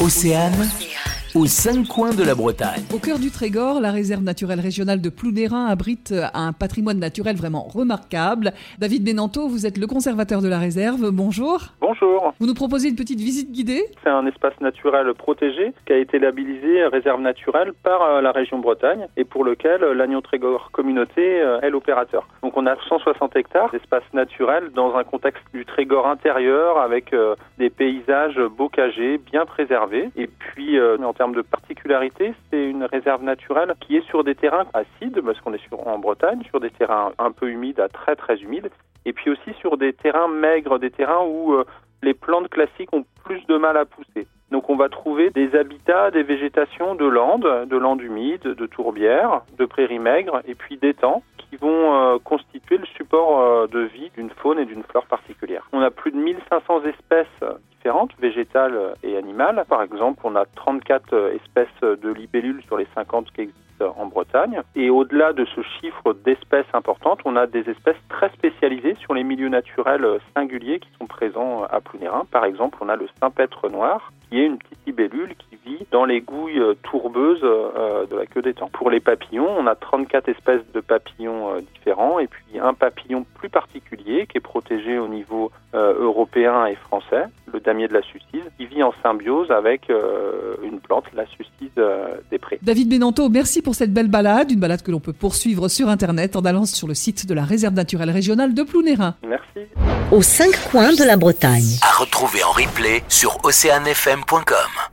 Océane, aux cinq coins de la Bretagne. Au cœur du Trégor, la réserve naturelle régionale de Plounérin abrite un patrimoine naturel vraiment remarquable. David Benanto, vous êtes le conservateur de la réserve. Bonjour. Bonjour. Vous nous proposez une petite visite guidée C'est un espace naturel protégé qui a été labellisé réserve naturelle par euh, la région Bretagne et pour lequel euh, l'Agnon Trégor Communauté euh, est l'opérateur. Donc on a 160 hectares d'espace naturel dans un contexte du Trégor intérieur avec des paysages bocagés bien préservés et puis en termes de particularité, c'est une réserve naturelle qui est sur des terrains acides, parce qu'on est sur, en Bretagne, sur des terrains un peu humides à très très humides, et puis aussi sur des terrains maigres, des terrains où euh, les plantes classiques ont plus de mal à pousser. Donc on va trouver des habitats, des végétations de landes, de landes humides, de tourbières, de prairies maigres et puis d'étangs qui vont euh, constituer le support euh, de vie d'une faune et d'une flore particulière. On a plus de 1500 espèces différentes, végétales et animales. Par exemple, on a 34 espèces de libellules sur les 50 qui existent en Bretagne. Et au-delà de ce chiffre d'espèces importantes, on a des espèces très spécialisées sur les milieux naturels singuliers qui sont présents à Plounérin. Par exemple, on a le Saint-Pêtre noir, qui est une petite libellule qui vit dans les gouilles tourbeuses euh, de la queue des temps. Pour les papillons, on a 34 espèces de papillons euh, différents et puis un papillon plus particulier qui est protégé au niveau euh, européen et français, le damier de la sucise, qui vit en symbiose avec une plante, la sucise des prés. David Benanto, merci pour cette belle balade, une balade que l'on peut poursuivre sur Internet en allant sur le site de la réserve naturelle régionale de Plounérin. Merci. Aux cinq coins de la Bretagne. À retrouver en replay sur oceanfm.com.